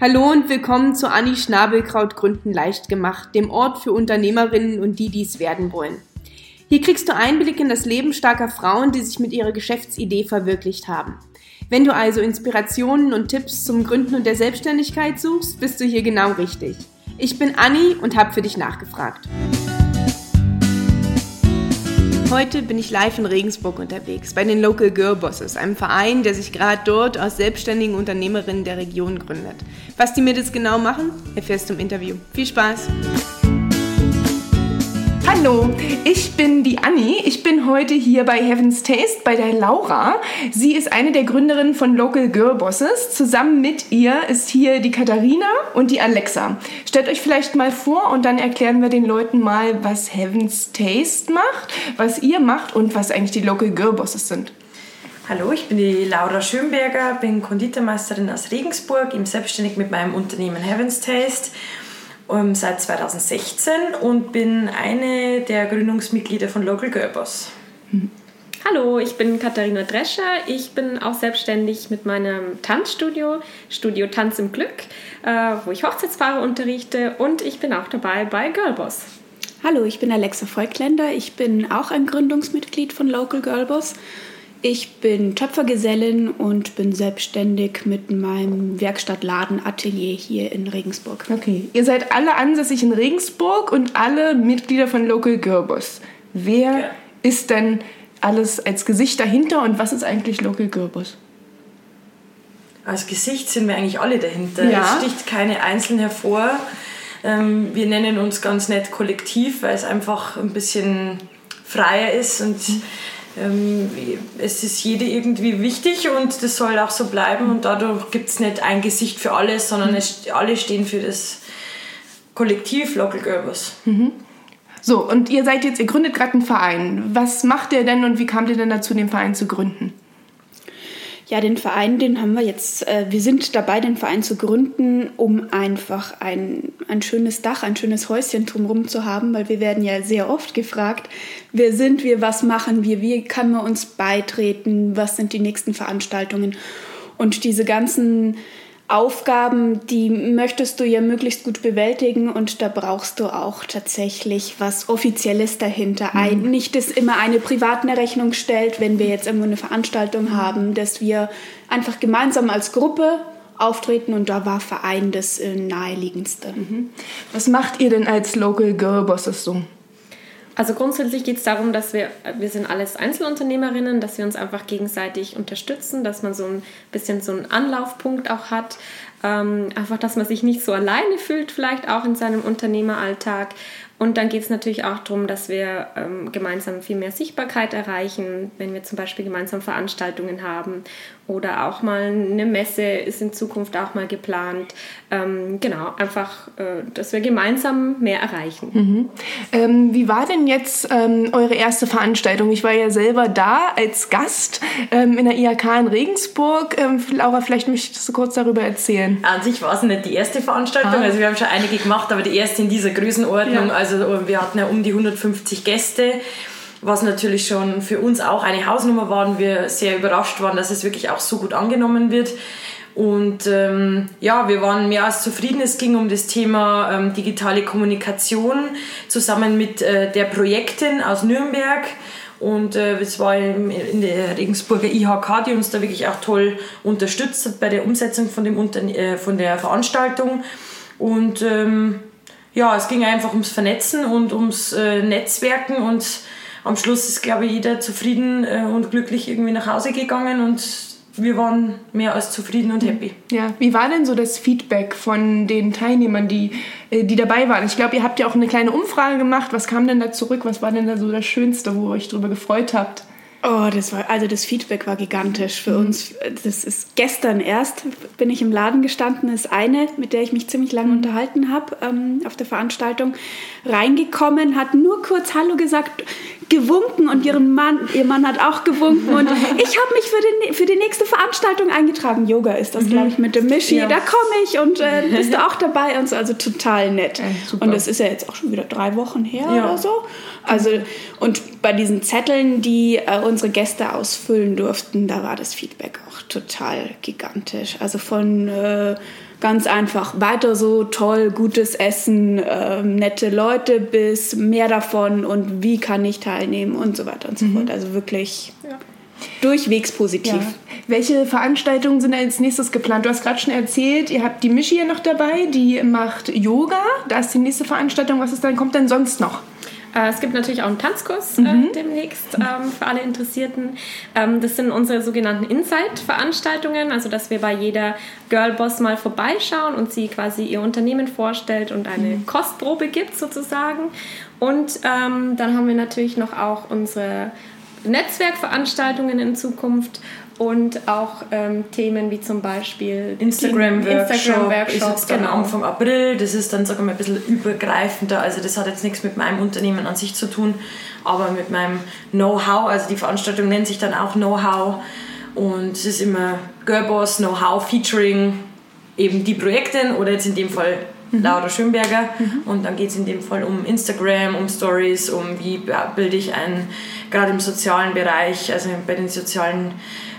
Hallo und willkommen zu Anni Schnabelkraut Gründen leicht gemacht, dem Ort für Unternehmerinnen und die, die es werden wollen. Hier kriegst du Einblick in das Leben starker Frauen, die sich mit ihrer Geschäftsidee verwirklicht haben. Wenn du also Inspirationen und Tipps zum Gründen und der Selbstständigkeit suchst, bist du hier genau richtig. Ich bin Anni und habe für dich nachgefragt. Heute bin ich live in Regensburg unterwegs, bei den Local Girl Bosses, einem Verein, der sich gerade dort aus selbstständigen Unternehmerinnen der Region gründet. Was die Mädels genau machen, erfährst du im Interview. Viel Spaß! Hallo, ich bin die Anni. Ich bin heute hier bei Heaven's Taste bei der Laura. Sie ist eine der Gründerinnen von Local Girl Bosses. Zusammen mit ihr ist hier die Katharina und die Alexa. Stellt euch vielleicht mal vor und dann erklären wir den Leuten mal, was Heaven's Taste macht, was ihr macht und was eigentlich die Local Girl Bosses sind. Hallo, ich bin die Laura Schönberger, bin Konditormeisterin aus Regensburg, im selbstständig mit meinem Unternehmen Heaven's Taste um, seit 2016 und bin eine der Gründungsmitglieder von Local Girl Boss. Hallo, ich bin Katharina Drescher. Ich bin auch selbstständig mit meinem Tanzstudio, Studio Tanz im Glück, äh, wo ich Hochzeitspaare unterrichte und ich bin auch dabei bei Girlboss. Hallo, ich bin Alexa Volkländer. Ich bin auch ein Gründungsmitglied von Local Girlboss ich bin Töpfergesellin und bin selbstständig mit meinem Werkstattladen Atelier hier in Regensburg. Okay, ihr seid alle ansässig in Regensburg und alle Mitglieder von Local Girlboss. Wer ja. ist denn alles als Gesicht dahinter und was ist eigentlich Local Girlboss? Als Gesicht sind wir eigentlich alle dahinter. Ja. Es sticht keine einzeln hervor. Ähm, wir nennen uns ganz nett Kollektiv, weil es einfach ein bisschen freier ist und ähm, es ist jede irgendwie wichtig und das soll auch so bleiben und dadurch gibt es nicht ein Gesicht für alles, sondern mhm. es, alle stehen für das Kollektiv Local Gerbers. Mhm. So, und ihr seid jetzt, ihr gründet gerade einen Verein. Was macht ihr denn und wie kamt ihr denn dazu, den Verein zu gründen? Ja, den Verein, den haben wir jetzt, äh, wir sind dabei, den Verein zu gründen, um einfach ein, ein schönes Dach, ein schönes Häuschen drumherum zu haben, weil wir werden ja sehr oft gefragt, wer sind wir, was machen wir, wie kann man uns beitreten, was sind die nächsten Veranstaltungen. Und diese ganzen Aufgaben, die möchtest du ja möglichst gut bewältigen und da brauchst du auch tatsächlich was Offizielles dahinter. Mhm. Ein, nicht, dass immer eine private Rechnung stellt, wenn wir jetzt irgendwo eine Veranstaltung haben, dass wir einfach gemeinsam als Gruppe auftreten und da war Verein das äh, naheliegendste. Mhm. Was macht ihr denn als Local Girl Bosses so? Also grundsätzlich geht es darum, dass wir, wir sind alles Einzelunternehmerinnen, dass wir uns einfach gegenseitig unterstützen, dass man so ein bisschen so einen Anlaufpunkt auch hat. Ähm, einfach, dass man sich nicht so alleine fühlt, vielleicht auch in seinem Unternehmeralltag. Und dann geht es natürlich auch darum, dass wir ähm, gemeinsam viel mehr Sichtbarkeit erreichen, wenn wir zum Beispiel gemeinsam Veranstaltungen haben oder auch mal eine Messe ist in Zukunft auch mal geplant. Ähm, genau, einfach, äh, dass wir gemeinsam mehr erreichen. Mhm. Ähm, wie war denn jetzt ähm, eure erste Veranstaltung? Ich war ja selber da als Gast ähm, in der IHK in Regensburg. Ähm, Laura, vielleicht möchtest du kurz darüber erzählen. An sich war es nicht die erste Veranstaltung, ah. also wir haben schon einige gemacht, aber die erste in dieser Größenordnung. Ja. Also wir hatten ja um die 150 Gäste was natürlich schon für uns auch eine Hausnummer war und wir sehr überrascht waren, dass es wirklich auch so gut angenommen wird. Und ähm, ja, wir waren mehr als zufrieden. Es ging um das Thema ähm, digitale Kommunikation zusammen mit äh, der Projektin aus Nürnberg. Und äh, es war in, der Regensburger IHK, die uns da wirklich auch toll unterstützt hat bei der Umsetzung von, dem Unterne äh, von der Veranstaltung. Und ähm, ja, es ging einfach ums Vernetzen und ums äh, Netzwerken und am Schluss ist, glaube ich, jeder zufrieden äh, und glücklich irgendwie nach Hause gegangen und wir waren mehr als zufrieden und happy. Ja, wie war denn so das Feedback von den Teilnehmern, die, äh, die dabei waren? Ich glaube, ihr habt ja auch eine kleine Umfrage gemacht. Was kam denn da zurück? Was war denn da so das Schönste, wo ihr euch darüber gefreut habt? Oh, das war, also das Feedback war gigantisch für mhm. uns. Das ist gestern erst, bin ich im Laden gestanden, ist eine, mit der ich mich ziemlich lange mhm. unterhalten habe ähm, auf der Veranstaltung, reingekommen, hat nur kurz Hallo gesagt, gewunken und ihren Mann, ihr Mann hat auch gewunken und ich habe mich für, den, für die nächste Veranstaltung eingetragen. Yoga ist das, mhm. glaube ich, mit dem Michi. Ja. Da komme ich und äh, bist du auch dabei und so, also total nett. Ja, und das ist ja jetzt auch schon wieder drei Wochen her ja. oder so. Also und bei diesen Zetteln, die äh, unsere Gäste ausfüllen durften, da war das Feedback auch total gigantisch. Also von äh, ganz einfach weiter so toll, gutes Essen, äh, nette Leute bis mehr davon und wie kann ich teilnehmen und so weiter und so mhm. fort. Also wirklich ja. durchwegs positiv. Ja. Welche Veranstaltungen sind als nächstes geplant? Du hast gerade schon erzählt, ihr habt die Michi hier noch dabei, die macht Yoga. Da ist die nächste Veranstaltung. Was ist dann, kommt denn sonst noch? Äh, es gibt natürlich auch einen Tanzkurs äh, mhm. demnächst ähm, für alle Interessierten. Ähm, das sind unsere sogenannten Insight-Veranstaltungen, also dass wir bei jeder Girlboss mal vorbeischauen und sie quasi ihr Unternehmen vorstellt und eine mhm. Kostprobe gibt sozusagen. Und ähm, dann haben wir natürlich noch auch unsere Netzwerkveranstaltungen in Zukunft und auch ähm, Themen wie zum Beispiel Instagram-Workshop Instagram ist jetzt genau. Anfang April. Das ist dann, sagen wir mal, ein bisschen übergreifender. Also das hat jetzt nichts mit meinem Unternehmen an sich zu tun, aber mit meinem Know-how. Also die Veranstaltung nennt sich dann auch Know-how und es ist immer Girlboss Know-how featuring eben die Projekte oder jetzt in dem Fall mhm. Laura Schönberger. Mhm. Und dann geht es in dem Fall um Instagram, um Stories, um wie bilde ich ein, gerade im sozialen Bereich, also bei den sozialen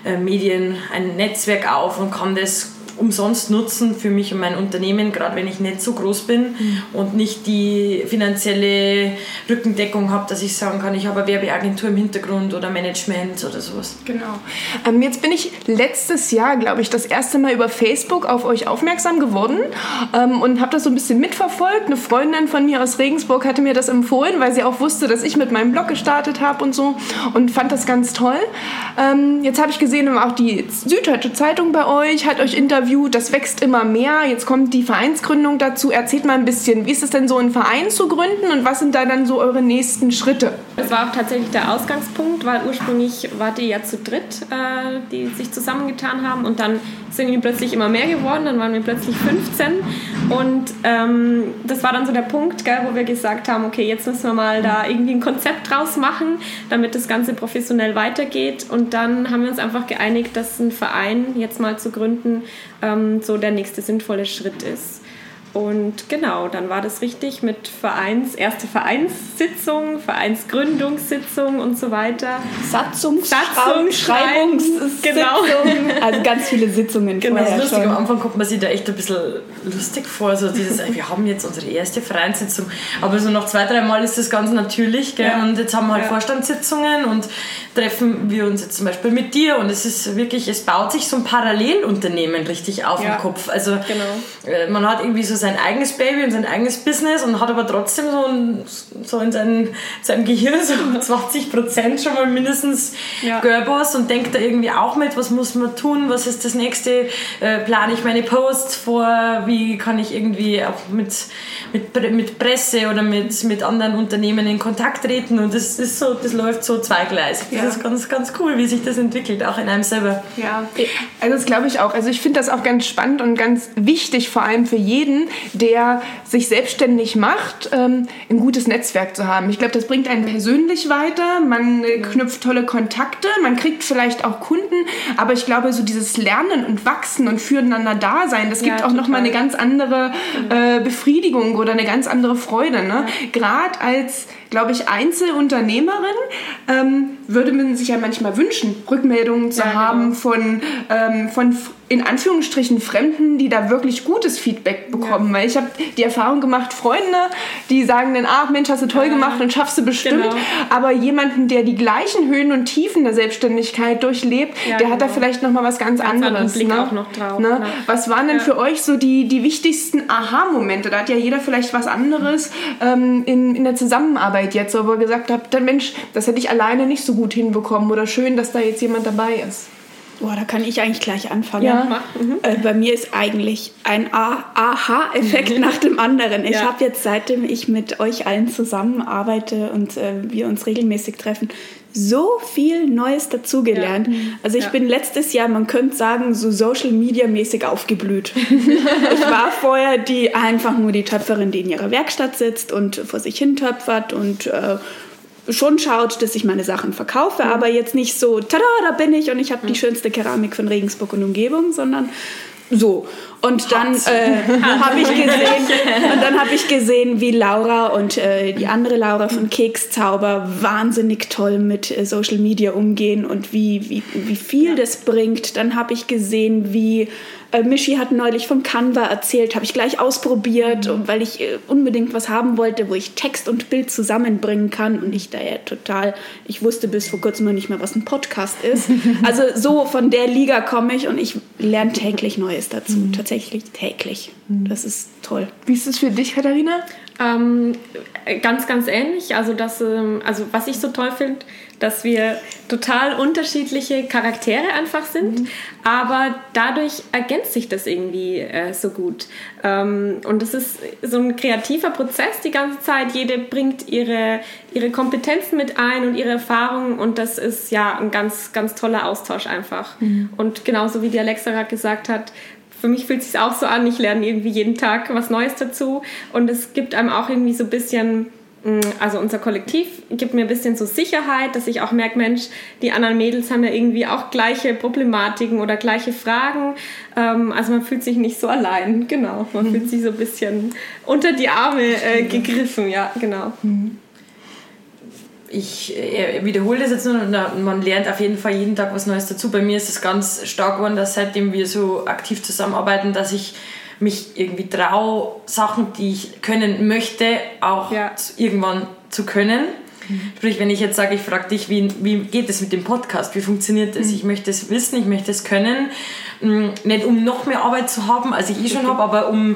äh, Medien ein Netzwerk auf und kann das umsonst nutzen für mich und mein Unternehmen, gerade wenn ich nicht so groß bin mhm. und nicht die finanzielle Rückendeckung habe, dass ich sagen kann, ich habe eine Werbeagentur im Hintergrund oder Management oder sowas. Genau. Ähm, jetzt bin ich letztes Jahr, glaube ich, das erste Mal über Facebook auf euch aufmerksam geworden ähm, und habe das so ein bisschen mitverfolgt. Eine Freundin von mir aus Regensburg hatte mir das empfohlen, weil sie auch wusste, dass ich mit meinem Blog gestartet habe und so und fand das ganz toll. Ähm, jetzt habe ich gesehen, auch die Süddeutsche Zeitung bei euch hat euch interviewt Interview, das wächst immer mehr. Jetzt kommt die Vereinsgründung dazu. Erzählt mal ein bisschen, wie ist es denn so, einen Verein zu gründen und was sind da dann so eure nächsten Schritte? Das war auch tatsächlich der Ausgangspunkt, weil ursprünglich wart ihr ja zu dritt, äh, die sich zusammengetan haben und dann sind wir plötzlich immer mehr geworden, dann waren wir plötzlich 15 und ähm, das war dann so der Punkt, gell, wo wir gesagt haben, okay, jetzt müssen wir mal da irgendwie ein Konzept draus machen, damit das Ganze professionell weitergeht und dann haben wir uns einfach geeinigt, dass ein Verein jetzt mal zu gründen ähm, so der nächste sinnvolle Schritt ist. Und genau, dann war das richtig mit Vereins, erste Vereinssitzung, Vereinsgründungssitzung und so weiter. Satzung, Satzung Schreibungssitzung. Genau. Also ganz viele Sitzungen. Genau, das ist lustig. Schon. Am Anfang kommt man sich da echt ein bisschen lustig vor. So dieses, wir haben jetzt unsere erste Vereinssitzung. Aber so nach zwei, drei Mal ist das ganz natürlich. Gell? Ja. Und jetzt haben wir halt ja. Vorstandssitzungen und treffen wir uns jetzt zum Beispiel mit dir. Und es ist wirklich, es baut sich so ein Parallelunternehmen richtig auf ja. im Kopf. Also genau. Äh, man hat irgendwie so sein eigenes Baby und sein eigenes Business und hat aber trotzdem so, ein, so in seinem, seinem Gehirn so 20 Prozent schon mal mindestens ja. Girlboss und denkt da irgendwie auch mit, was muss man tun, was ist das nächste, äh, plane ich meine Posts vor, wie kann ich irgendwie auch mit, mit, mit Presse oder mit, mit anderen Unternehmen in Kontakt treten und das ist so, das läuft so zweigleisig. Das ja. ist ganz, ganz cool, wie sich das entwickelt, auch in einem selber. Ja, also das glaube ich auch. Also ich finde das auch ganz spannend und ganz wichtig, vor allem für jeden, der sich selbstständig macht, ähm, ein gutes Netzwerk zu haben. Ich glaube, das bringt einen persönlich weiter. Man äh, knüpft tolle Kontakte, man kriegt vielleicht auch Kunden, aber ich glaube, so dieses Lernen und Wachsen und füreinander Dasein, das gibt ja, auch nochmal eine ganz andere äh, Befriedigung oder eine ganz andere Freude. Ne? Ja. Gerade als glaube ich, Einzelunternehmerin ähm, würde man sich ja manchmal wünschen, Rückmeldungen zu ja, genau. haben von, ähm, von in Anführungsstrichen Fremden, die da wirklich gutes Feedback bekommen. Ja. Weil ich habe die Erfahrung gemacht, Freunde, die sagen dann, ach Mensch, hast du toll ja. gemacht und schaffst du bestimmt. Genau. Aber jemanden, der die gleichen Höhen und Tiefen der Selbstständigkeit durchlebt, der genau. hat da genau. vielleicht nochmal was ganz, ganz anderes. Blick ne? auch noch drauf. Ne? Ne? Was waren denn für euch so die, die wichtigsten Aha-Momente? Da hat ja jeder vielleicht was anderes ähm, in, in der Zusammenarbeit jetzt, wo ihr gesagt habt, Mensch, das hätte ich alleine nicht so gut hinbekommen oder schön, dass da jetzt jemand dabei ist. Boah, da kann ich eigentlich gleich anfangen. Ja. Mhm. Äh, bei mir ist eigentlich ein Aha-Effekt mhm. nach dem anderen. Ich ja. habe jetzt, seitdem ich mit euch allen zusammenarbeite und äh, wir uns regelmäßig treffen, so viel Neues dazugelernt. Ja. Mhm. Also ich ja. bin letztes Jahr, man könnte sagen, so Social Media mäßig aufgeblüht. ich war vorher die einfach nur die Töpferin, die in ihrer Werkstatt sitzt und vor sich hin töpfert und äh, schon schaut, dass ich meine Sachen verkaufe, mhm. aber jetzt nicht so, tada, da bin ich und ich habe mhm. die schönste Keramik von Regensburg und Umgebung, sondern So, und dann äh, habe ich gesehen, und dann habe ich gesehen, wie Laura und äh, die andere Laura von Kekszauber wahnsinnig toll mit äh, Social Media umgehen und wie, wie, wie viel das bringt. Dann habe ich gesehen, wie äh, Michi hat neulich vom Canva erzählt, habe ich gleich ausprobiert, mhm. weil ich äh, unbedingt was haben wollte, wo ich Text und Bild zusammenbringen kann und ich da ja total, ich wusste bis vor kurzem noch nicht mal, was ein Podcast ist. Also so von der Liga komme ich und ich lerne täglich Neues dazu, mhm. tatsächlich täglich. Mhm. Das ist toll. Wie ist es für dich, Katharina? Ähm, ganz, ganz ähnlich. Also, das, ähm, also was ich so toll finde, dass wir total unterschiedliche Charaktere einfach sind, mhm. aber dadurch ergänzt sich das irgendwie äh, so gut. Ähm, und es ist so ein kreativer Prozess die ganze Zeit. Jede bringt ihre, ihre Kompetenzen mit ein und ihre Erfahrungen und das ist ja ein ganz, ganz toller Austausch einfach. Mhm. Und genauso wie die Alexa gerade gesagt hat, für mich fühlt es sich auch so an, ich lerne irgendwie jeden Tag was Neues dazu und es gibt einem auch irgendwie so ein bisschen mm, also unser Kollektiv gibt mir ein bisschen so Sicherheit, dass ich auch merke, Mensch, die anderen Mädels haben ja irgendwie auch gleiche Problematiken oder gleiche Fragen. Ähm, also man fühlt sich nicht so allein, genau. Man mhm. fühlt sich so ein bisschen unter die Arme äh, gegriffen, ja, genau. Mhm ich äh, wiederhole das jetzt nur und man lernt auf jeden Fall jeden Tag was Neues dazu. Bei mir ist es ganz stark geworden, dass seitdem wir so aktiv zusammenarbeiten, dass ich mich irgendwie traue, Sachen, die ich können möchte, auch ja. irgendwann zu können. Mhm. Sprich, wenn ich jetzt sage, ich frage dich, wie, wie geht es mit dem Podcast, wie funktioniert das? Mhm. Ich möchte es wissen, ich möchte es können. Mm, nicht um noch mehr Arbeit zu haben, als ich eh schon habe, aber um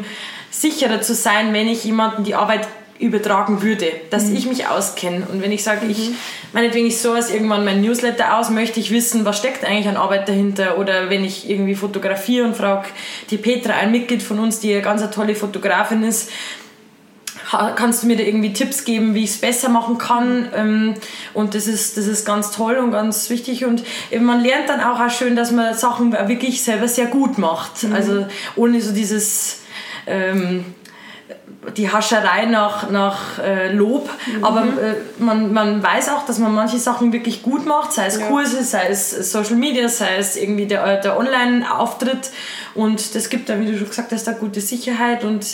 sicherer zu sein, wenn ich jemanden die Arbeit übertragen würde, dass mhm. ich mich auskenne. Und wenn ich sage, mhm. ich, meinetwegen ich so als irgendwann mein Newsletter aus, möchte ich wissen, was steckt eigentlich an Arbeit dahinter. Oder wenn ich irgendwie fotografiere und frage die Petra, ein Mitglied von uns, die eine ganz eine tolle Fotografin ist, kannst du mir da irgendwie Tipps geben, wie ich es besser machen kann? Ähm, und das ist, das ist ganz toll und ganz wichtig. Und man lernt dann auch, auch schön, dass man Sachen wirklich selber sehr gut macht. Mhm. Also ohne so dieses... Ähm, die Hascherei nach, nach äh, Lob, mhm. aber äh, man, man weiß auch, dass man manche Sachen wirklich gut macht, sei es ja. Kurse, sei es Social Media, sei es irgendwie der, der Online-Auftritt und das gibt da, wie du schon gesagt hast, eine gute Sicherheit und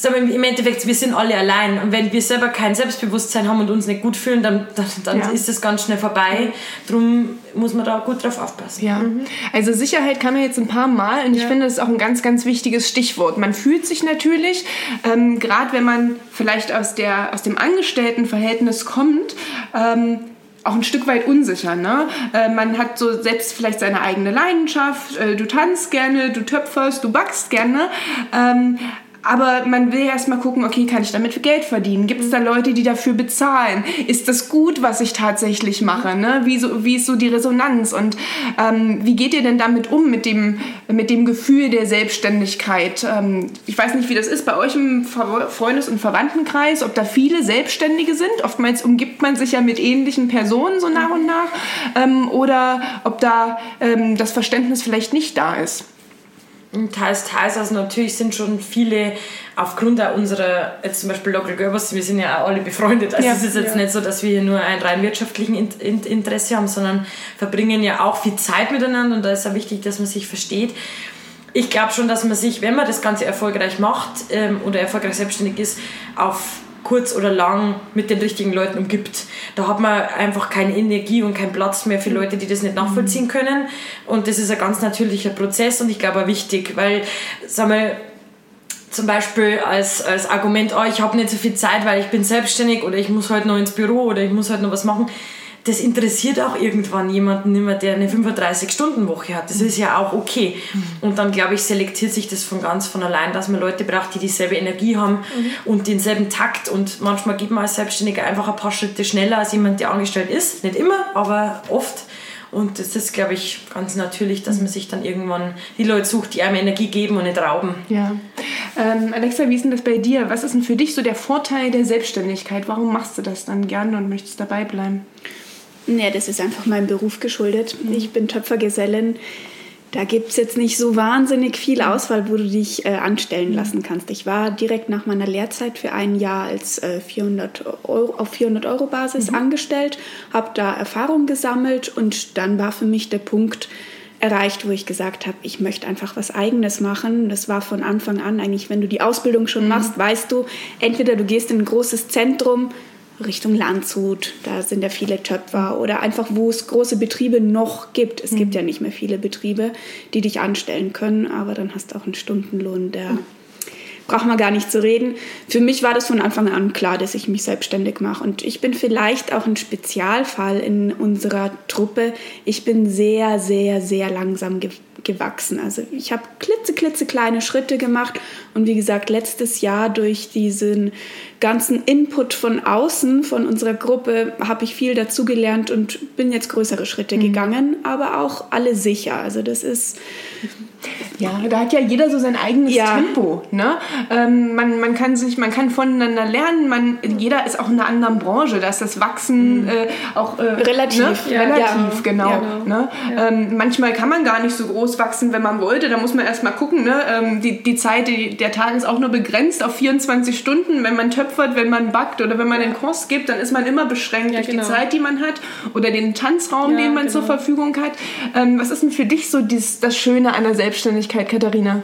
sagen im Endeffekt, wir sind alle allein. Und wenn wir selber kein Selbstbewusstsein haben und uns nicht gut fühlen, dann, dann, dann ja. ist das ganz schnell vorbei. Darum muss man da gut drauf aufpassen. Ja, mhm. also Sicherheit kann man jetzt ein paar Mal und ja. ich finde, das ist auch ein ganz, ganz wichtiges Stichwort. Man fühlt sich natürlich, ähm, gerade wenn man vielleicht aus, der, aus dem Angestelltenverhältnis kommt, ähm, auch ein Stück weit unsicher. Ne? Äh, man hat so selbst vielleicht seine eigene Leidenschaft. Äh, du tanzt gerne, du töpferst, du backst gerne. Ähm, aber man will erst mal gucken, okay, kann ich damit Geld verdienen? Gibt es da Leute, die dafür bezahlen? Ist das gut, was ich tatsächlich mache? Ne? Wie, so, wie ist so die Resonanz? Und ähm, wie geht ihr denn damit um, mit dem, mit dem Gefühl der Selbstständigkeit? Ähm, ich weiß nicht, wie das ist bei euch im Freundes- und Verwandtenkreis, ob da viele Selbstständige sind. Oftmals umgibt man sich ja mit ähnlichen Personen so nach und nach. Ähm, oder ob da ähm, das Verständnis vielleicht nicht da ist. Teils, teils. Also natürlich sind schon viele aufgrund unserer, jetzt zum Beispiel Local Gerbers, wir sind ja auch alle befreundet. Also ja, es ist jetzt ja. nicht so, dass wir hier nur ein rein wirtschaftlichen Interesse haben, sondern verbringen ja auch viel Zeit miteinander und da ist ja wichtig, dass man sich versteht. Ich glaube schon, dass man sich, wenn man das Ganze erfolgreich macht ähm, oder erfolgreich selbstständig ist, auf kurz oder lang mit den richtigen Leuten umgibt. Da hat man einfach keine Energie und keinen Platz mehr für Leute, die das nicht nachvollziehen können. Und das ist ein ganz natürlicher Prozess und ich glaube auch wichtig, weil, sag mal, zum Beispiel als, als Argument, oh, ich habe nicht so viel Zeit, weil ich bin selbstständig oder ich muss heute noch ins Büro oder ich muss heute noch was machen das interessiert auch irgendwann jemanden mehr, der eine 35-Stunden-Woche hat. Das ist ja auch okay. Mhm. Und dann, glaube ich, selektiert sich das von ganz von allein, dass man Leute braucht, die dieselbe Energie haben mhm. und denselben Takt. Und manchmal geht man als Selbstständiger einfach ein paar Schritte schneller als jemand, der angestellt ist. Nicht immer, aber oft. Und das ist, glaube ich, ganz natürlich, dass man sich dann irgendwann die Leute sucht, die einem Energie geben und nicht rauben. Ja. Ähm, Alexa, wie ist denn das bei dir? Was ist denn für dich so der Vorteil der Selbstständigkeit? Warum machst du das dann gerne und möchtest dabei bleiben? Ja, das ist einfach meinem Beruf geschuldet. Mhm. Ich bin Töpfergesellin. Da gibt es jetzt nicht so wahnsinnig viel Auswahl, wo du dich äh, anstellen lassen kannst. Ich war direkt nach meiner Lehrzeit für ein Jahr als äh, 400 Euro, auf 400 Euro Basis mhm. angestellt, habe da Erfahrung gesammelt und dann war für mich der Punkt, erreicht, wo ich gesagt habe, ich möchte einfach was Eigenes machen. Das war von Anfang an eigentlich, wenn du die Ausbildung schon mhm. machst, weißt du, entweder du gehst in ein großes Zentrum, Richtung Landshut, da sind ja viele Töpfer oder einfach, wo es große Betriebe noch gibt. Es mhm. gibt ja nicht mehr viele Betriebe, die dich anstellen können, aber dann hast du auch einen Stundenlohn, der mhm. braucht man gar nicht zu reden. Für mich war das von Anfang an klar, dass ich mich selbstständig mache und ich bin vielleicht auch ein Spezialfall in unserer Truppe. Ich bin sehr, sehr, sehr langsam geworden gewachsen. Also ich habe klitze, klitze kleine Schritte gemacht und wie gesagt, letztes Jahr durch diesen ganzen Input von außen, von unserer Gruppe, habe ich viel dazugelernt und bin jetzt größere Schritte mhm. gegangen, aber auch alle sicher. Also das ist ja, da hat ja jeder so sein eigenes ja. Tempo. Ne? Ähm, man, man kann sich, man kann voneinander lernen. Man, jeder ist auch in einer anderen Branche. Da ist das Wachsen mhm. äh, auch äh, relativ, ne? ja. relativ ja. genau. Ne? Ähm, manchmal kann man gar nicht so groß wachsen, wenn man wollte. Da muss man erst mal gucken. Ne? Ähm, die, die Zeit, die, der Tag ist auch nur begrenzt auf 24 Stunden. Wenn man töpfert, wenn man backt oder wenn man den Kurs gibt, dann ist man immer beschränkt durch genau. die Zeit, die man hat oder den Tanzraum, den man genau. zur Verfügung hat. Ähm, was ist denn für dich so dies, das Schöne an der Selbstständigkeit? Katharina?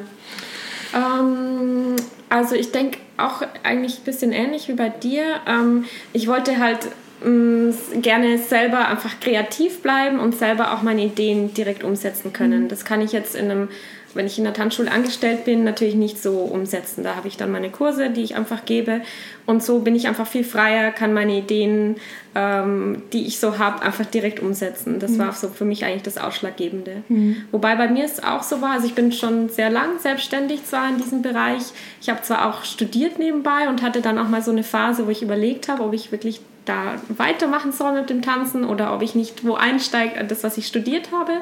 Ähm, also ich denke auch eigentlich ein bisschen ähnlich wie bei dir. Ähm, ich wollte halt mm, gerne selber einfach kreativ bleiben und selber auch meine Ideen direkt umsetzen können. Mhm. Das kann ich jetzt in einem wenn ich in der Tanzschule angestellt bin, natürlich nicht so umsetzen. Da habe ich dann meine Kurse, die ich einfach gebe. Und so bin ich einfach viel freier, kann meine Ideen, ähm, die ich so habe, einfach direkt umsetzen. Das mhm. war so für mich eigentlich das Ausschlaggebende. Mhm. Wobei bei mir es auch so war, also ich bin schon sehr lang selbstständig zwar in diesem Bereich. Ich habe zwar auch studiert nebenbei und hatte dann auch mal so eine Phase, wo ich überlegt habe, ob ich wirklich da weitermachen soll mit dem Tanzen oder ob ich nicht wo einsteige, das, was ich studiert habe.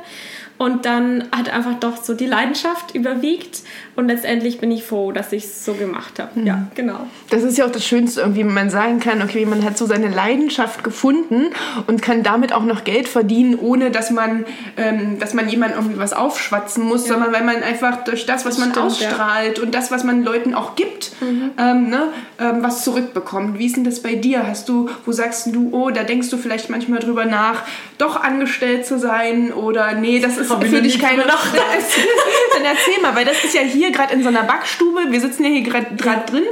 Und dann hat einfach doch so die Leidenschaft überwiegt und letztendlich bin ich froh, dass ich es so gemacht habe. Mhm. Ja, genau. Das ist ja auch das Schönste, irgendwie, wenn man sagen kann, okay, man hat so seine Leidenschaft gefunden und kann damit auch noch Geld verdienen, ohne dass man, ähm, dass man jemandem irgendwie was aufschwatzen muss, ja. sondern weil man einfach durch das, was man Stimmt, ausstrahlt ja. und das, was man Leuten auch gibt, mhm. ähm, ne, ähm, was zurückbekommt. Wie ist denn das bei dir? Hast du, wo sagst du, oh, da denkst du vielleicht manchmal drüber nach, doch angestellt zu sein oder nee, das ist für dich keine Nacht. Dann erzähl mal, weil das ist ja hier gerade in so einer Backstube, wir sitzen ja hier gerade ja. drin.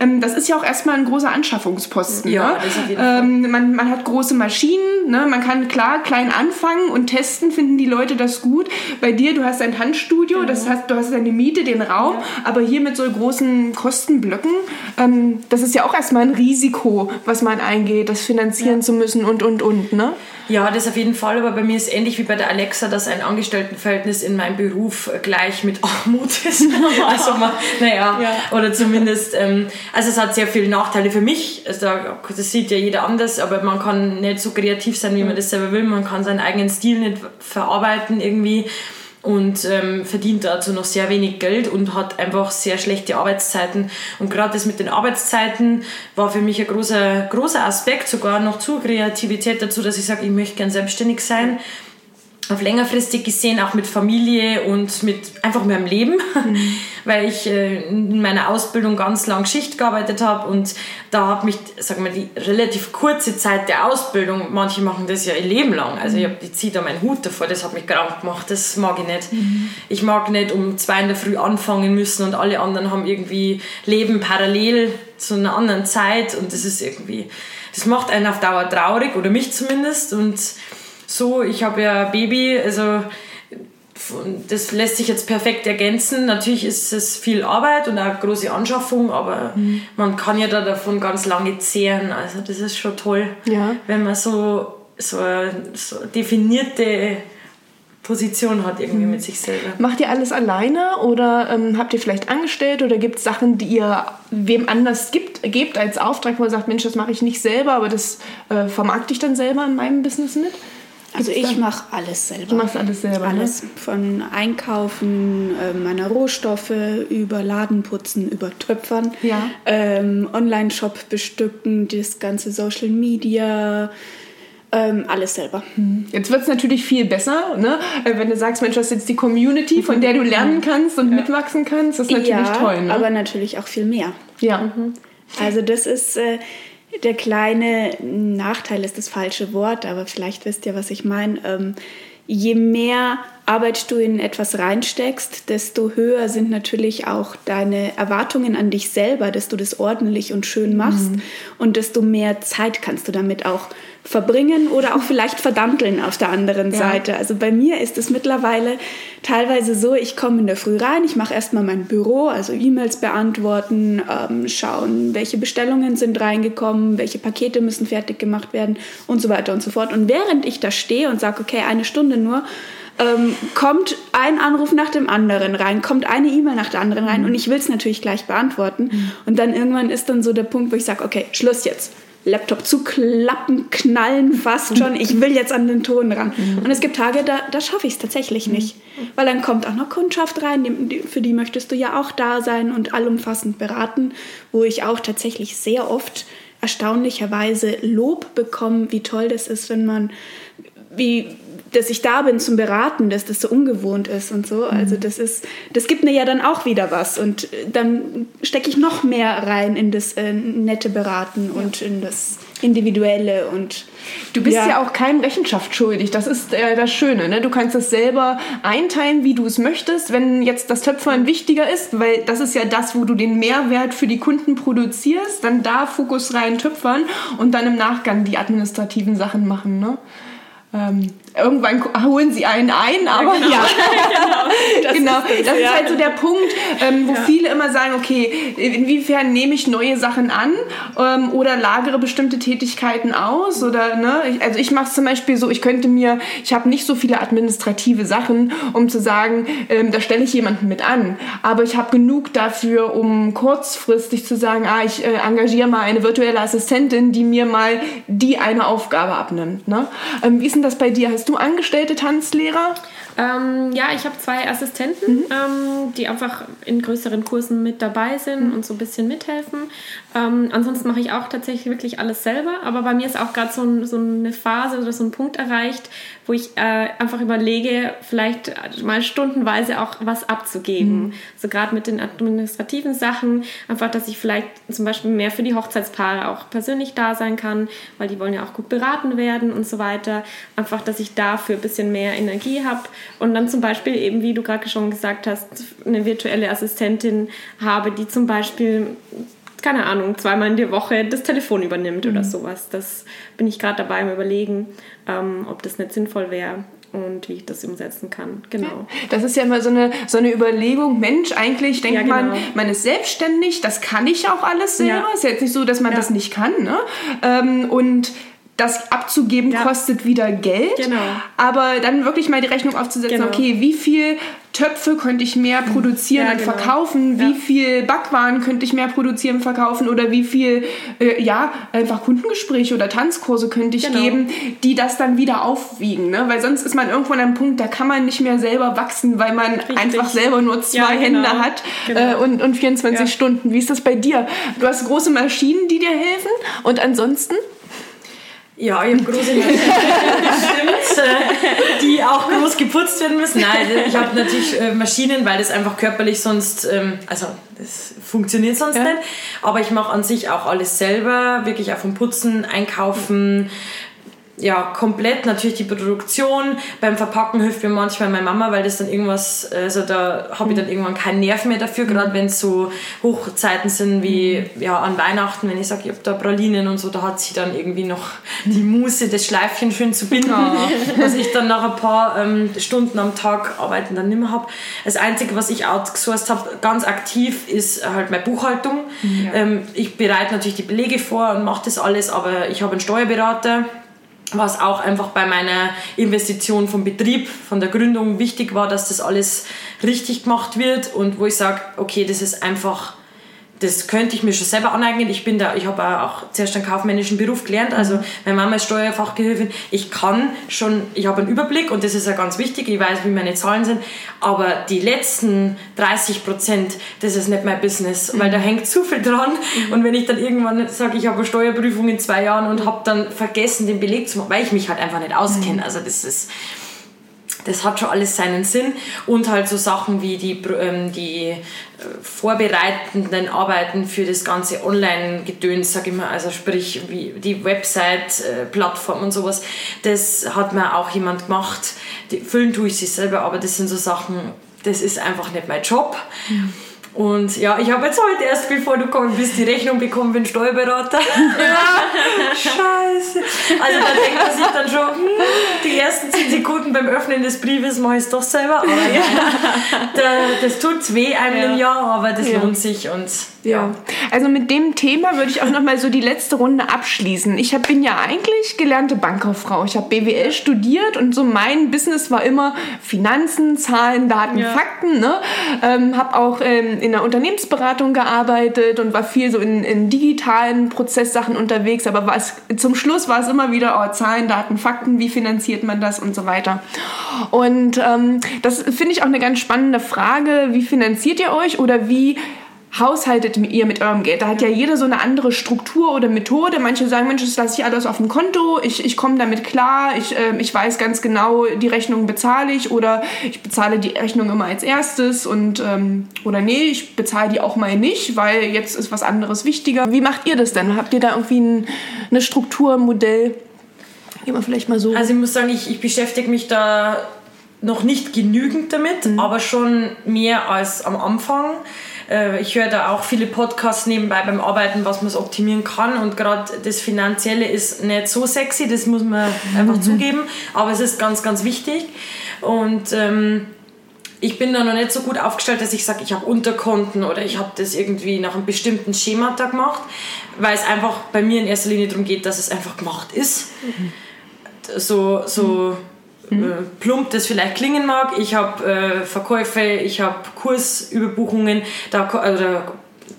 Ähm, das ist ja auch erstmal ein großer Anschaffungsposten. Ja, ne? Ähm, man, man hat große Maschinen, ne? man kann klar klein anfangen und testen, finden die Leute das gut. Bei dir, du hast ein Handstudio, genau. das heißt, du hast deine Miete, den Raum, ja. aber hier mit so großen Kostenblöcken, ähm, das ist ja auch erstmal ein Risiko, was man eingeht, das finanzieren ja. zu müssen und, und, und. Ne? Ja, das auf jeden Fall, aber bei mir ist ähnlich wie bei der Alexa, dass ein Angestelltenverhältnis in meinem Beruf gleich mit Armut ist. also man, naja, ja. oder zumindest, ähm, also es hat sehr viele Nachteile für mich. Also das sieht ja jeder anders, aber man kann nicht so kreativ sein, wie man das selber will. Man kann seinen eigenen Stil nicht verarbeiten irgendwie und ähm, verdient dazu noch sehr wenig Geld und hat einfach sehr schlechte Arbeitszeiten. Und gerade das mit den Arbeitszeiten war für mich ein großer, großer Aspekt, sogar noch zu Kreativität dazu, dass ich sage, ich möchte gern selbstständig sein auf längerfristig gesehen auch mit Familie und mit einfach meinem Leben, mhm. weil ich äh, in meiner Ausbildung ganz lang Schicht gearbeitet habe und da hat mich, sag mal, die relativ kurze Zeit der Ausbildung, manche machen das ja ihr Leben lang, also mhm. ich, ich ziehe da meinen Hut davor, das hat mich krank gemacht, das mag ich nicht. Mhm. Ich mag nicht um zwei in der Früh anfangen müssen und alle anderen haben irgendwie Leben parallel zu einer anderen Zeit und das ist irgendwie, das macht einen auf Dauer traurig oder mich zumindest und so, ich habe ja Baby, also das lässt sich jetzt perfekt ergänzen. Natürlich ist es viel Arbeit und auch große Anschaffung, aber mhm. man kann ja da davon ganz lange zehren. Also das ist schon toll, ja. wenn man so, so eine so definierte Position hat irgendwie mhm. mit sich selber. Macht ihr alles alleine oder ähm, habt ihr vielleicht angestellt oder gibt es Sachen, die ihr wem anders gibt, gebt als Auftrag, wo ihr sagt, Mensch, das mache ich nicht selber, aber das äh, vermarkte ich dann selber in meinem Business mit? Also ich mache alles selber. Du machst alles selber. Ne? Alles. Ne? Von Einkaufen äh, meiner Rohstoffe über Ladenputzen, über Töpfern, ja. ähm, Online-Shop bestücken, das ganze Social Media. Ähm, alles selber. Hm. Jetzt wird es natürlich viel besser, ne? Äh, wenn du sagst, Mensch, das ist jetzt die Community, von der du lernen kannst und ja. mitwachsen kannst. Das ist natürlich ja, toll. Ne? aber natürlich auch viel mehr. Ja. Mhm. Also das ist, äh, der kleine Nachteil ist das falsche Wort, aber vielleicht wisst ihr, was ich meine. Ähm, je mehr Arbeit du in etwas reinsteckst, desto höher sind natürlich auch deine Erwartungen an dich selber, dass du das ordentlich und schön machst mhm. und desto mehr Zeit kannst du damit auch verbringen oder auch vielleicht verdanteln auf der anderen ja. Seite. Also bei mir ist es mittlerweile teilweise so, ich komme in der Früh rein, ich mache erstmal mein Büro, also E-Mails beantworten, ähm, schauen, welche Bestellungen sind reingekommen, welche Pakete müssen fertig gemacht werden und so weiter und so fort. Und während ich da stehe und sage, okay, eine Stunde nur, ähm, kommt ein Anruf nach dem anderen rein, kommt eine E-Mail nach der anderen rein mhm. und ich will es natürlich gleich beantworten. Mhm. Und dann irgendwann ist dann so der Punkt, wo ich sage, okay, Schluss jetzt. Laptop zuklappen, knallen fast schon. Ich will jetzt an den Ton ran. Mhm. Und es gibt Tage, da, da schaffe ich es tatsächlich nicht. Weil dann kommt auch noch Kundschaft rein, für die möchtest du ja auch da sein und allumfassend beraten, wo ich auch tatsächlich sehr oft erstaunlicherweise Lob bekomme, wie toll das ist, wenn man, wie, dass ich da bin zum Beraten, dass das so ungewohnt ist und so. Also mhm. das ist, das gibt mir ja dann auch wieder was und dann stecke ich noch mehr rein in das äh, nette Beraten ja. und in das Individuelle und du bist ja, ja auch keinem Rechenschaft schuldig. Das ist äh, das Schöne. Ne? Du kannst es selber einteilen, wie du es möchtest. Wenn jetzt das Töpfern wichtiger ist, weil das ist ja das, wo du den Mehrwert für die Kunden produzierst, dann da Fokus rein töpfern und dann im Nachgang die administrativen Sachen machen. Ne? Ähm, irgendwann holen sie einen ein, aber ja, genau. ja. das, genau. Ist, das, das ist halt so der Punkt, ähm, wo ja. viele immer sagen, okay, inwiefern nehme ich neue Sachen an ähm, oder lagere bestimmte Tätigkeiten aus oder ne, also ich mache es zum Beispiel so, ich könnte mir, ich habe nicht so viele administrative Sachen, um zu sagen, ähm, da stelle ich jemanden mit an, aber ich habe genug dafür, um kurzfristig zu sagen, ah, ich äh, engagiere mal eine virtuelle Assistentin, die mir mal die eine Aufgabe abnimmt. Ne? Ähm, wie ist denn das bei dir? Hast du angestellte Tanzlehrer? Ähm, ja, ich habe zwei Assistenten, mhm. ähm, die einfach in größeren Kursen mit dabei sind mhm. und so ein bisschen mithelfen. Ähm, ansonsten mache ich auch tatsächlich wirklich alles selber. Aber bei mir ist auch gerade so, ein, so, eine Phase oder so ein Punkt erreicht, wo ich äh, einfach überlege, vielleicht mal stundenweise auch was abzugeben. Mhm. So gerade mit den administrativen Sachen, einfach, dass ich vielleicht zum Beispiel mehr für die Hochzeitspaare auch persönlich da sein kann, weil die wollen ja auch gut beraten werden und so weiter. Einfach, dass ich dafür ein bisschen mehr Energie habe und dann zum Beispiel eben, wie du gerade schon gesagt hast, eine virtuelle Assistentin habe, die zum Beispiel keine Ahnung, zweimal in der Woche das Telefon übernimmt mhm. oder sowas. Das bin ich gerade dabei im Überlegen, ähm, ob das nicht sinnvoll wäre und wie ich das umsetzen kann. Genau. Das ist ja immer so eine, so eine Überlegung, Mensch, eigentlich denkt ja, genau. man, man ist selbstständig, das kann ich auch alles selber. Ja. Ist ja jetzt nicht so, dass man ja. das nicht kann. Ne? Ähm, und das abzugeben ja. kostet wieder Geld. Genau. Aber dann wirklich mal die Rechnung aufzusetzen, genau. okay, wie viel Töpfe könnte ich mehr produzieren ja, und genau. verkaufen, wie viel Backwaren könnte ich mehr produzieren und verkaufen oder wie viel, äh, ja, einfach Kundengespräche oder Tanzkurse könnte ich genau. geben, die das dann wieder aufwiegen. Ne? Weil sonst ist man irgendwo an einem Punkt, da kann man nicht mehr selber wachsen, weil man Richtig. einfach selber nur zwei ja, Hände genau. hat äh, genau. und, und 24 Stunden. Wie ist das bei dir? Du hast große Maschinen, die dir helfen und ansonsten? Ja, ich habe große Maschinen, stimmt, die auch groß geputzt werden müssen. Nein, ich habe natürlich äh, Maschinen, weil das einfach körperlich sonst, ähm, also das funktioniert sonst ja. nicht. Aber ich mache an sich auch alles selber, wirklich auch vom Putzen, Einkaufen, ja, komplett natürlich die Produktion. Beim Verpacken hilft mir manchmal meine Mama, weil das dann irgendwas, also da habe ich dann irgendwann keinen Nerv mehr dafür, gerade wenn es so Hochzeiten sind wie ja, an Weihnachten, wenn ich sage, ich habe da Pralinen und so, da hat sie dann irgendwie noch die Muße, das Schleifchen schön zu binden, was ich dann nach ein paar ähm, Stunden am Tag arbeiten dann nicht mehr habe. Das Einzige, was ich outgesourced habe, ganz aktiv, ist halt meine Buchhaltung. Ja. Ähm, ich bereite natürlich die Belege vor und mache das alles, aber ich habe einen Steuerberater, was auch einfach bei meiner Investition vom Betrieb, von der Gründung wichtig war, dass das alles richtig gemacht wird und wo ich sage, okay, das ist einfach das könnte ich mir schon selber aneignen. Ich bin da, ich habe auch zuerst einen kaufmännischen Beruf gelernt. Also meine Mama ist Steuerfachgehilfin. Ich kann schon, ich habe einen Überblick und das ist ja ganz wichtig. Ich weiß, wie meine Zahlen sind. Aber die letzten 30 Prozent, das ist nicht mein Business, mhm. weil da hängt zu viel dran. Mhm. Und wenn ich dann irgendwann sage, ich habe eine Steuerprüfung in zwei Jahren und habe dann vergessen, den Beleg zu machen, weil ich mich halt einfach nicht auskenne. Mhm. Also das ist das hat schon alles seinen Sinn und halt so Sachen wie die, ähm, die äh, vorbereitenden Arbeiten für das ganze Online-Gedöns, sag ich mal, also sprich wie die Website-Plattform äh, und sowas, das hat mir auch jemand gemacht. Die, füllen tue ich sie selber, aber das sind so Sachen, das ist einfach nicht mein Job. Mhm. Und ja, ich habe jetzt heute erst, bevor du gekommen bist, die Rechnung bekommen für den Steuerberater. Ja, scheiße. Also da denkt man sich dann schon, hm, die ersten 10 Sekunden beim Öffnen des Briefes mache ich es doch selber. Aber ja, da, das tut weh einem ja. im Jahr, aber das ja. lohnt sich. Und ja. Also mit dem Thema würde ich auch noch mal so die letzte Runde abschließen. Ich hab, bin ja eigentlich gelernte Bankkauffrau. Ich habe BWL studiert und so mein Business war immer Finanzen, Zahlen, Daten, ja. Fakten. Ne? Ähm, habe auch ähm, in der Unternehmensberatung gearbeitet und war viel so in, in digitalen Prozesssachen unterwegs. Aber was, zum Schluss war es immer wieder oh, Zahlen, Daten, Fakten. Wie finanziert man das und so weiter. Und ähm, das finde ich auch eine ganz spannende Frage. Wie finanziert ihr euch oder wie haushaltet ihr mit eurem Geld? Da hat ja jeder so eine andere Struktur oder Methode. Manche sagen, Mensch, das lasse ich alles auf dem Konto, ich, ich komme damit klar, ich, äh, ich weiß ganz genau, die Rechnung bezahle ich oder ich bezahle die Rechnung immer als erstes und ähm, oder nee, ich bezahle die auch mal nicht, weil jetzt ist was anderes wichtiger. Wie macht ihr das denn? Habt ihr da irgendwie ein, eine Struktur, ein Modell? Gehen wir vielleicht mal so. Also ich muss sagen, ich, ich beschäftige mich da noch nicht genügend damit, mhm. aber schon mehr als am Anfang. Äh, ich höre da auch viele Podcasts nebenbei beim Arbeiten, was man optimieren kann. Und gerade das Finanzielle ist nicht so sexy, das muss man einfach mhm. zugeben. Aber es ist ganz, ganz wichtig. Und ähm, ich bin da noch nicht so gut aufgestellt, dass ich sage, ich habe Unterkonten oder ich habe das irgendwie nach einem bestimmten Schema da gemacht, weil es einfach bei mir in erster Linie darum geht, dass es einfach gemacht ist. Mhm. So, so mhm mhm. Äh, plump das vielleicht klingen mag. Ich habe äh, Verkäufe, ich habe Kursüberbuchungen, da, also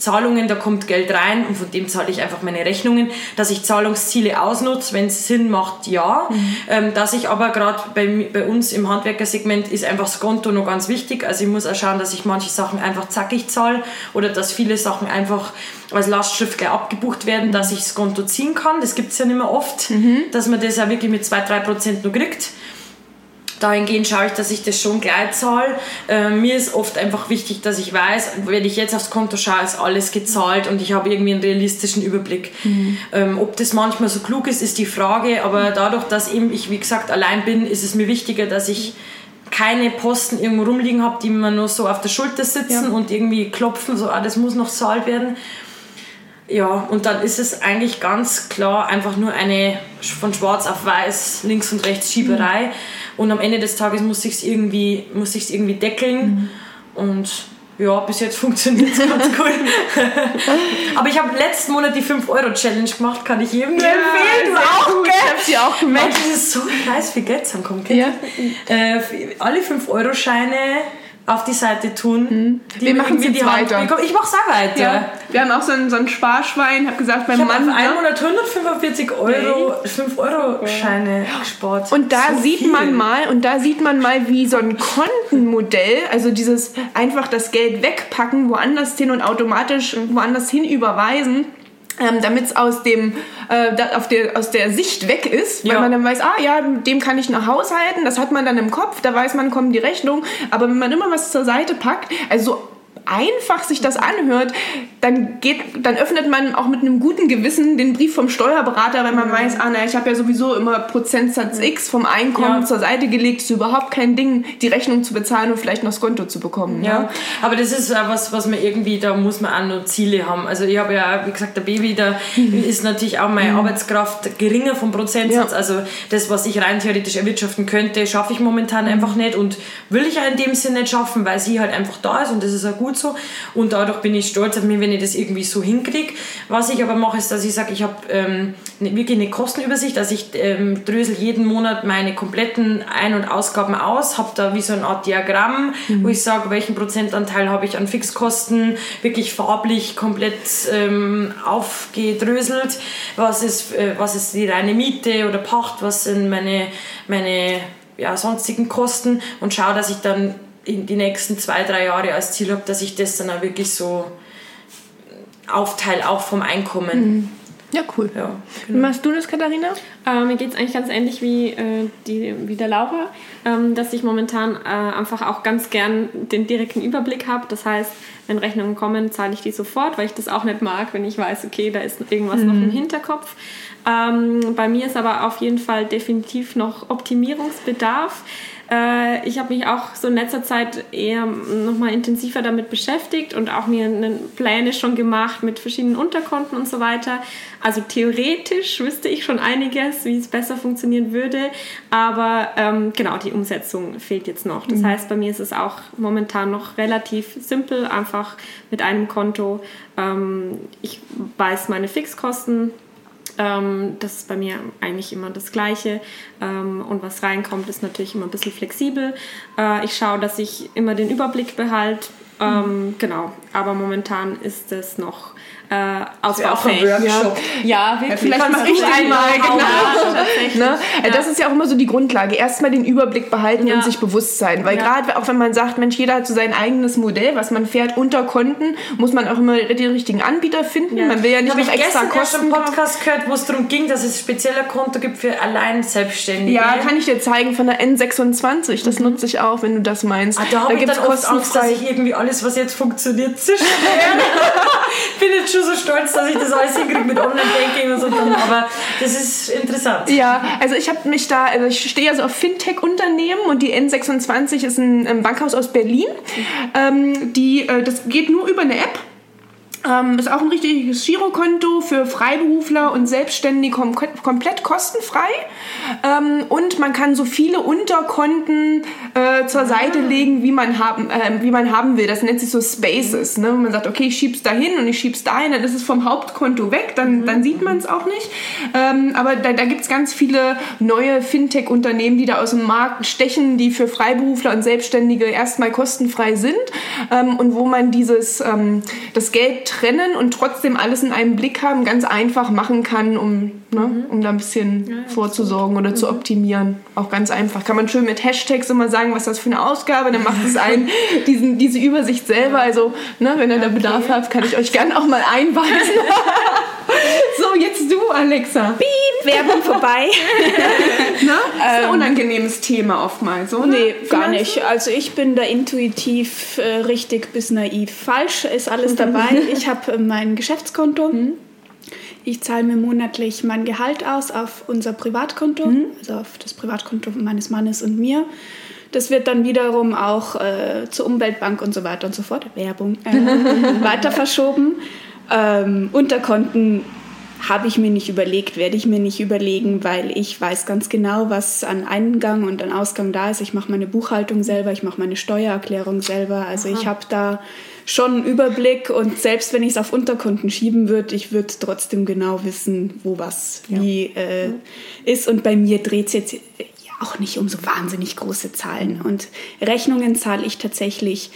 Zahlungen, da kommt Geld rein und von dem zahle ich einfach meine Rechnungen. Dass ich Zahlungsziele ausnutze, wenn es Sinn macht, ja. Mhm. Ähm, dass ich aber gerade bei, bei uns im Handwerkersegment ist einfach das Konto noch ganz wichtig. Also ich muss auch schauen, dass ich manche Sachen einfach zackig zahle oder dass viele Sachen einfach als Lastschrift gleich abgebucht werden, dass ich das Konto ziehen kann. Das gibt es ja nicht mehr oft, mhm. dass man das auch wirklich mit 2-3% nur kriegt dahingehend schaue ich, dass ich das schon gleich zahle. Äh, mir ist oft einfach wichtig, dass ich weiß, wenn ich jetzt aufs Konto schaue, ist alles gezahlt und ich habe irgendwie einen realistischen Überblick. Mhm. Ähm, ob das manchmal so klug ist, ist die Frage, aber dadurch, dass eben ich, wie gesagt, allein bin, ist es mir wichtiger, dass ich keine Posten irgendwo rumliegen habe, die mir nur so auf der Schulter sitzen ja. und irgendwie klopfen, so, ah, das muss noch zahlt werden. Ja, und dann ist es eigentlich ganz klar einfach nur eine von schwarz auf weiß, links und rechts Schieberei. Mhm. Und am Ende des Tages muss ich es irgendwie, muss ich's irgendwie deckeln. Mhm. Und ja, bis jetzt funktioniert es ganz gut. Aber ich habe letzten Monat die 5-Euro-Challenge gemacht, kann ich jedem ja, empfehlen. Du auch, gell? Ich habe sie auch gemacht. Das ist so nice, wie Geld zusammenkommt. Ja. Äh, alle 5-Euro-Scheine auf die Seite tun. Mhm. Wir machen jetzt weiter. Ich mache es auch weiter. Ja. Wir haben auch so ein, so ein Sparschwein, habe gesagt, beim ich Mann. Ich einen Monat 145 Euro, 5 Euro Scheine gespart. Und da so sieht viel. man mal, und da sieht man mal, wie so ein Kontenmodell, also dieses einfach das Geld wegpacken, woanders hin und automatisch woanders hin überweisen, ähm, damit es aus dem äh, auf der, aus der Sicht weg ist, weil ja. man dann weiß, ah ja, dem kann ich nach Hause halten, das hat man dann im Kopf, da weiß man, kommen die Rechnung, aber wenn man immer was zur Seite packt, also so einfach sich das anhört, dann, geht, dann öffnet man auch mit einem guten Gewissen den Brief vom Steuerberater, wenn man mhm. weiß, ah, na, ich habe ja sowieso immer Prozentsatz X vom Einkommen ja. zur Seite gelegt, ist überhaupt kein Ding, die Rechnung zu bezahlen und vielleicht noch das Konto zu bekommen. Ja, ja. aber das ist was, was man irgendwie, da muss man auch noch Ziele haben. Also ich habe ja, wie gesagt, der Baby, da mhm. ist natürlich auch meine mhm. Arbeitskraft geringer vom Prozentsatz. Ja. Also das, was ich rein theoretisch erwirtschaften könnte, schaffe ich momentan mhm. einfach nicht und will ich ja in dem Sinne nicht schaffen, weil sie halt einfach da ist und das ist auch gut so. Und dadurch bin ich stolz auf mich, wenn ich das irgendwie so hinkriege. Was ich aber mache, ist, dass ich sage, ich habe ähm, ne, wirklich eine Kostenübersicht, dass ich ähm, drösel jeden Monat meine kompletten Ein- und Ausgaben aus, habe da wie so eine Art Diagramm, mhm. wo ich sage, welchen Prozentanteil habe ich an Fixkosten, wirklich farblich komplett ähm, aufgedröselt, was ist, äh, was ist die reine Miete oder Pacht, was sind meine, meine ja, sonstigen Kosten und schaue, dass ich dann in die nächsten zwei, drei Jahre als Ziel habe, dass ich das dann auch wirklich so aufteile, auch vom Einkommen. Mhm. Ja, cool. Ja, genau. Wie machst du das, Katharina? Äh, mir geht es eigentlich ganz ähnlich wie, äh, die, wie der Laura, ähm, dass ich momentan äh, einfach auch ganz gern den direkten Überblick habe. Das heißt, wenn Rechnungen kommen, zahle ich die sofort, weil ich das auch nicht mag, wenn ich weiß, okay, da ist irgendwas mhm. noch im Hinterkopf. Ähm, bei mir ist aber auf jeden Fall definitiv noch Optimierungsbedarf. Äh, ich habe mich auch so in letzter Zeit eher nochmal intensiver damit beschäftigt und auch mir Pläne schon gemacht mit verschiedenen Unterkonten und so weiter. Also theoretisch wüsste ich schon einiges, wie es besser funktionieren würde, aber ähm, genau, die Umsetzung fehlt jetzt noch. Das mhm. heißt, bei mir ist es auch momentan noch relativ simpel, einfach mit einem Konto. Ähm, ich weiß meine Fixkosten, ähm, das ist bei mir eigentlich immer das Gleiche. Ähm, und was reinkommt, ist natürlich immer ein bisschen flexibel. Äh, ich schaue, dass ich immer den Überblick behalte. Ähm. Genau, aber momentan ist es noch äh, ausbaufähig. Ja, ja, ja vielleicht mal richtig einmal. Genau. Ja, ne? Das ist ja auch immer so die Grundlage. Erstmal den Überblick behalten und sich bewusst sein. Weil gerade auch wenn man sagt, Mensch, jeder hat so sein eigenes Modell, was man fährt unter Konten, muss man auch immer den richtigen Anbieter finden. Man will ja nicht noch extra Kosten. Ich habe einen Podcast gehört, wo es darum ging, dass es spezielle Konto gibt für allein Selbstständige. Ja, kann ich dir zeigen von der N26. Das mhm. nutze ich auch, wenn du das meinst. Ah, da habe ich dann oft Angst, dass ich irgendwie alles, was jetzt funktioniert, ich bin jetzt schon so stolz, dass ich das alles hinkriege mit Online-Banking und so. Aber das ist interessant. Ja, also ich habe mich da, also ich stehe ja so auf Fintech-Unternehmen und die N26 ist ein, Bankhaus aus Berlin. Ähm, die, äh, das geht nur über eine App. Ähm, ist auch ein richtiges Girokonto für Freiberufler und Selbstständige kom komplett kostenfrei. Ähm, und man kann so viele Unterkonten äh, zur Seite ah. legen, wie man, haben, äh, wie man haben will. Das nennt sich so Spaces. Ne? Man sagt, okay, ich schieb's dahin und ich schieb's dahin, dann ist es vom Hauptkonto weg, dann, mhm. dann sieht man es auch nicht. Ähm, aber da, da gibt es ganz viele neue Fintech-Unternehmen, die da aus dem Markt stechen, die für Freiberufler und Selbstständige erstmal kostenfrei sind ähm, und wo man dieses ähm, das Geld trennen und trotzdem alles in einem Blick haben, ganz einfach machen kann, um, ne, mhm. um da ein bisschen ja, vorzusorgen oder mhm. zu optimieren. Auch ganz einfach. Kann man schön mit Hashtags immer sagen, was das für eine Ausgabe, dann macht es einen diesen, diese Übersicht selber. Also, ne, wenn ihr da Bedarf habt, kann ich euch gerne auch mal einweisen. so, jetzt du, Alexa. Piep, Werbung vorbei. Na? Das ist ein ähm, unangenehmes Thema oftmals, oder? Nee, gar nicht. Also ich bin da intuitiv äh, richtig bis naiv. Falsch ist alles dabei. Ich habe äh, mein Geschäftskonto. Mhm. Ich zahle mir monatlich mein Gehalt aus auf unser Privatkonto, mhm. also auf das Privatkonto meines Mannes und mir. Das wird dann wiederum auch äh, zur Umweltbank und so weiter und so fort, Werbung, äh, weiter verschoben. Ähm, Unterkonten habe ich mir nicht überlegt, werde ich mir nicht überlegen, weil ich weiß ganz genau, was an Eingang und an Ausgang da ist. Ich mache meine Buchhaltung selber, ich mache meine Steuererklärung selber. Also Aha. ich habe da schon einen Überblick und selbst wenn ich es auf Unterkonten schieben würde, ich würde trotzdem genau wissen, wo was ja. wie äh, ist. Und bei mir dreht es jetzt auch nicht um so wahnsinnig große Zahlen. Und Rechnungen zahle ich tatsächlich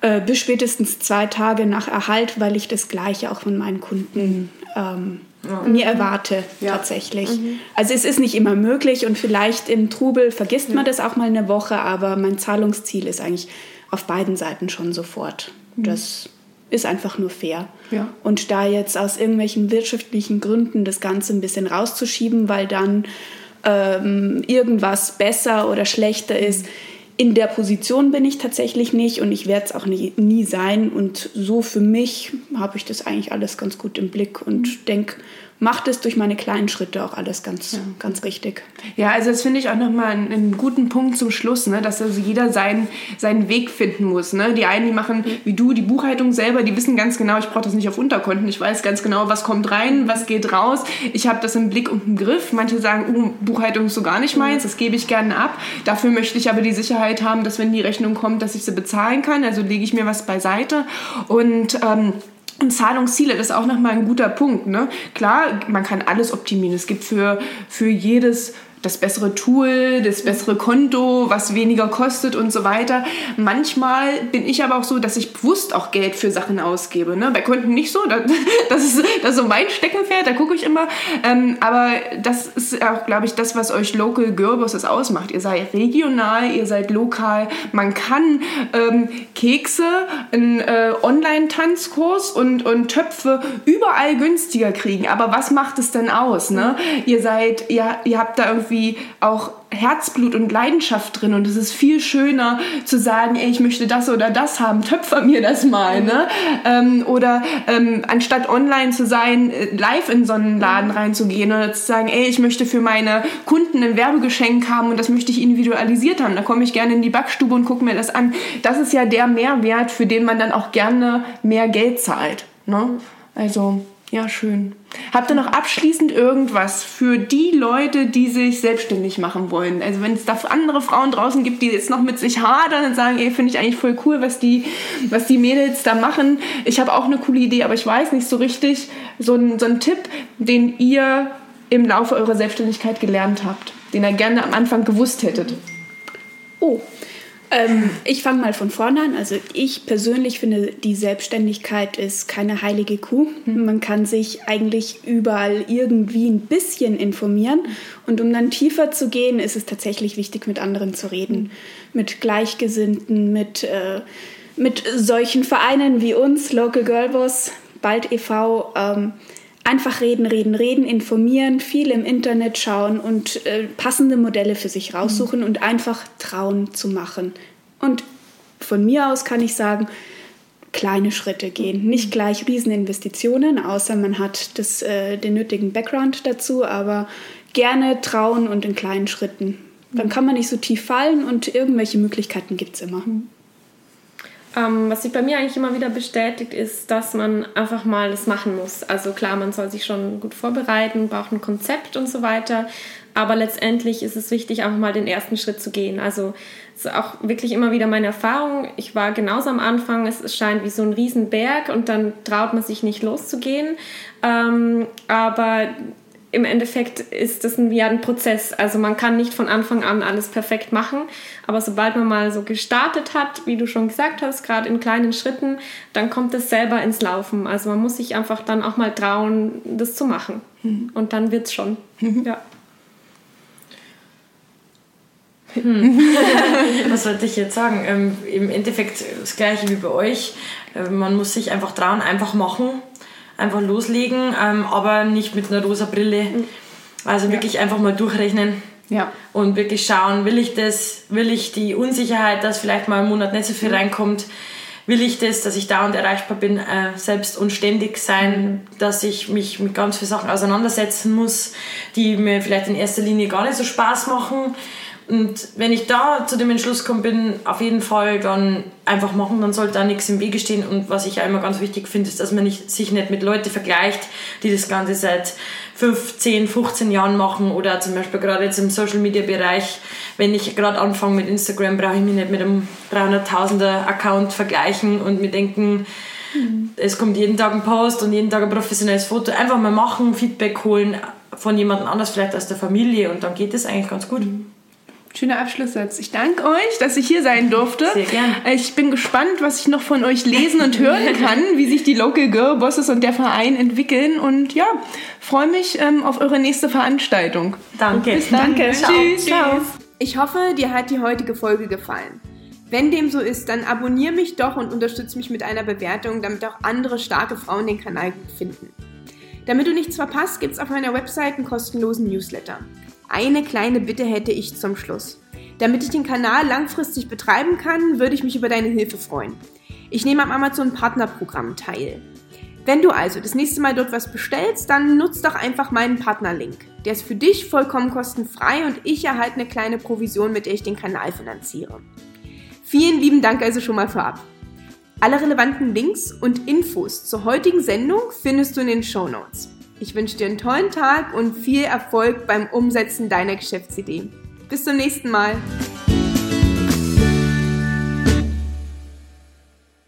äh, bis spätestens zwei Tage nach Erhalt, weil ich das Gleiche auch von meinen Kunden ähm, ja. mir erwarte ja. tatsächlich. Mhm. Also es ist nicht immer möglich und vielleicht im Trubel vergisst man das auch mal eine Woche, aber mein Zahlungsziel ist eigentlich auf beiden Seiten schon sofort. Mhm. Das ist einfach nur fair. Ja. Und da jetzt aus irgendwelchen wirtschaftlichen Gründen das Ganze ein bisschen rauszuschieben, weil dann ähm, irgendwas besser oder schlechter ist, in der Position bin ich tatsächlich nicht und ich werde es auch nie, nie sein. Und so für mich habe ich das eigentlich alles ganz gut im Blick und mhm. denke, macht es durch meine kleinen Schritte auch alles ganz, ja. ganz richtig. Ja, also das finde ich auch nochmal einen, einen guten Punkt zum Schluss, ne? dass also jeder seinen, seinen Weg finden muss. Ne? Die einen, die machen wie du die Buchhaltung selber, die wissen ganz genau, ich brauche das nicht auf Unterkonten, ich weiß ganz genau, was kommt rein, was geht raus, ich habe das im Blick und im Griff. Manche sagen, uh, Buchhaltung ist so gar nicht meins, das gebe ich gerne ab. Dafür möchte ich aber die Sicherheit haben, dass wenn die Rechnung kommt, dass ich sie bezahlen kann, also lege ich mir was beiseite und ähm, und Zahlungsziele, das ist auch nochmal ein guter Punkt. Ne? Klar, man kann alles optimieren. Es gibt für, für jedes das bessere Tool, das bessere Konto, was weniger kostet und so weiter. Manchmal bin ich aber auch so, dass ich bewusst auch Geld für Sachen ausgebe. Ne? Bei Konten nicht so, das ist, das ist so mein Steckenpferd, da gucke ich immer. Ähm, aber das ist auch, glaube ich, das, was euch Local Girlbosses ausmacht. Ihr seid regional, ihr seid lokal. Man kann ähm, Kekse, einen äh, Online-Tanzkurs und, und Töpfe überall günstiger kriegen. Aber was macht es denn aus? Ne? Ihr seid, ihr, ihr habt da irgendwie irgendwie auch Herzblut und Leidenschaft drin und es ist viel schöner zu sagen, ey, ich möchte das oder das haben, töpfer mir das mal, ne? Ähm, oder ähm, anstatt online zu sein, äh, live in so einen Laden reinzugehen oder zu sagen, ey, ich möchte für meine Kunden ein Werbegeschenk haben und das möchte ich individualisiert haben. Da komme ich gerne in die Backstube und gucke mir das an. Das ist ja der Mehrwert, für den man dann auch gerne mehr Geld zahlt. Ne? Also ja, schön. Habt ihr noch abschließend irgendwas für die Leute, die sich selbstständig machen wollen? Also wenn es da andere Frauen draußen gibt, die jetzt noch mit sich hadern und sagen, ey, finde ich eigentlich voll cool, was die, was die Mädels da machen. Ich habe auch eine coole Idee, aber ich weiß nicht so richtig. So ein, so ein Tipp, den ihr im Laufe eurer Selbstständigkeit gelernt habt, den ihr gerne am Anfang gewusst hättet. Oh, ähm, ich fange mal von vorne an. Also ich persönlich finde, die Selbstständigkeit ist keine heilige Kuh. Mhm. Man kann sich eigentlich überall irgendwie ein bisschen informieren. Und um dann tiefer zu gehen, ist es tatsächlich wichtig, mit anderen zu reden. Mhm. Mit Gleichgesinnten, mit, äh, mit solchen Vereinen wie uns, Local Girl Boss, Bald e.V., ähm, einfach reden, reden, reden, informieren, viel im Internet schauen und äh, passende Modelle für sich raussuchen mhm. und einfach trauen zu machen. Und von mir aus kann ich sagen, kleine Schritte gehen. Mhm. Nicht gleich Rieseninvestitionen, außer man hat das, äh, den nötigen Background dazu, aber gerne trauen und in kleinen Schritten. Dann mhm. kann man nicht so tief fallen und irgendwelche Möglichkeiten gibt es immer. Mhm. Ähm, was sich bei mir eigentlich immer wieder bestätigt, ist, dass man einfach mal das machen muss. Also klar, man soll sich schon gut vorbereiten, braucht ein Konzept und so weiter. Aber letztendlich ist es wichtig, einfach mal den ersten Schritt zu gehen. Also es ist auch wirklich immer wieder meine Erfahrung. Ich war genauso am Anfang, es scheint wie so ein Riesenberg und dann traut man sich nicht loszugehen. Ähm, aber im Endeffekt ist das ein, ja ein Prozess. Also man kann nicht von Anfang an alles perfekt machen, aber sobald man mal so gestartet hat, wie du schon gesagt hast, gerade in kleinen Schritten, dann kommt es selber ins Laufen. Also man muss sich einfach dann auch mal trauen, das zu machen. Mhm. Und dann wird es schon. Mhm. Ja. Hm. Was wollte ich jetzt sagen? Ähm, Im Endeffekt das gleiche wie bei euch. Äh, man muss sich einfach trauen, einfach machen einfach loslegen, ähm, aber nicht mit einer rosa Brille. Mhm. Also wirklich ja. einfach mal durchrechnen. Ja. Und wirklich schauen, will ich das, will ich die Unsicherheit, dass vielleicht mal im Monat nicht so viel mhm. reinkommt, will ich das, dass ich da und erreichbar bin, äh, selbst und ständig sein, mhm. dass ich mich mit ganz vielen Sachen auseinandersetzen muss, die mir vielleicht in erster Linie gar nicht so Spaß machen. Und wenn ich da zu dem Entschluss komme, bin, auf jeden Fall dann einfach machen, dann sollte da nichts im Wege stehen. Und was ich ja immer ganz wichtig finde, ist, dass man nicht, sich nicht mit Leuten vergleicht, die das Ganze seit 5, 10, 15 Jahren machen oder zum Beispiel gerade jetzt im Social Media Bereich. Wenn ich gerade anfange mit Instagram, brauche ich mich nicht mit einem 300.000er Account vergleichen und mir denken, mhm. es kommt jeden Tag ein Post und jeden Tag ein professionelles Foto. Einfach mal machen, Feedback holen von jemandem anders, vielleicht aus der Familie und dann geht es eigentlich ganz gut. Mhm. Schöner Abschlusssatz. Ich danke euch, dass ich hier sein durfte. Sehr gern. Ich bin gespannt, was ich noch von euch lesen und hören kann, wie sich die Local Girl Bosses und der Verein entwickeln. Und ja, freue mich ähm, auf eure nächste Veranstaltung. Danke. Bis dann. Danke. Ciao. Tschüss. Ciao. Ich hoffe, dir hat die heutige Folge gefallen. Wenn dem so ist, dann abonniere mich doch und unterstütze mich mit einer Bewertung, damit auch andere starke Frauen den Kanal gut finden. Damit du nichts verpasst, gibt es auf meiner Website einen kostenlosen Newsletter. Eine kleine Bitte hätte ich zum Schluss. Damit ich den Kanal langfristig betreiben kann, würde ich mich über deine Hilfe freuen. Ich nehme am Amazon Partnerprogramm teil. Wenn du also das nächste Mal dort was bestellst, dann nutzt doch einfach meinen Partnerlink. Der ist für dich vollkommen kostenfrei und ich erhalte eine kleine Provision, mit der ich den Kanal finanziere. Vielen lieben Dank also schon mal vorab. Alle relevanten Links und Infos zur heutigen Sendung findest du in den Show Notes. Ich wünsche dir einen tollen Tag und viel Erfolg beim Umsetzen deiner Geschäftsidee. Bis zum nächsten Mal.